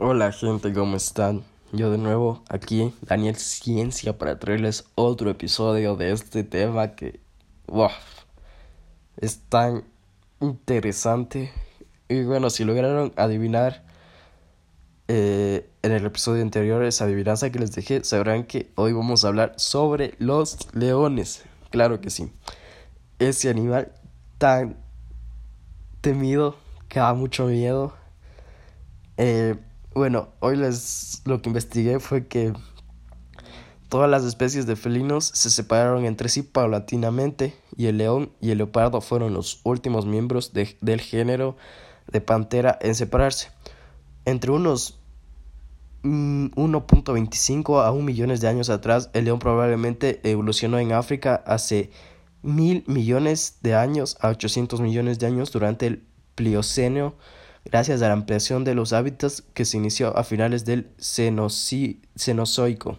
Hola gente, ¿cómo están? Yo de nuevo aquí, Daniel Ciencia, para traerles otro episodio de este tema que wow, es tan interesante. Y bueno, si lograron adivinar eh, en el episodio anterior esa adivinanza que les dejé, sabrán que hoy vamos a hablar sobre los leones. Claro que sí. Ese animal tan temido que da mucho miedo. Eh, bueno, hoy les lo que investigué fue que todas las especies de felinos se separaron entre sí paulatinamente y el león y el leopardo fueron los últimos miembros del género de pantera en separarse. Entre unos 1.25 mm, a 1 millones de años atrás, el león probablemente evolucionó en África hace mil millones de años a 800 millones de años durante el Plioceno gracias a la ampliación de los hábitats que se inició a finales del Cenozoico.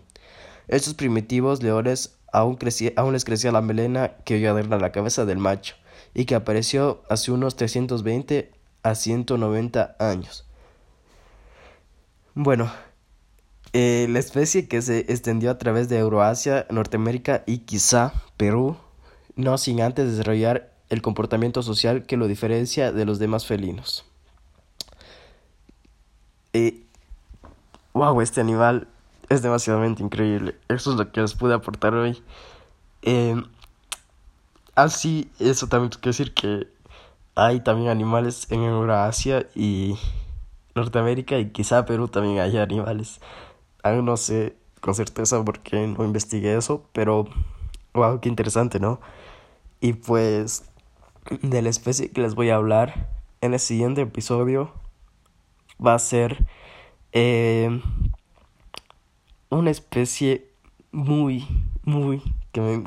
Estos primitivos leones aún, aún les crecía la melena que iba a la cabeza del macho y que apareció hace unos 320 a 190 años. Bueno, eh, la especie que se extendió a través de Euroasia, Norteamérica y quizá Perú, no sin antes desarrollar el comportamiento social que lo diferencia de los demás felinos. Y, wow, este animal es demasiadamente increíble. Eso es lo que les pude aportar hoy. Eh, así, eso también quiere decir que hay también animales en Eurasia y Norteamérica y quizá Perú también hay animales. Aún no sé con certeza porque no investigué eso, pero wow, qué interesante, ¿no? Y pues de la especie que les voy a hablar en el siguiente episodio va a ser eh, una especie muy, muy, que me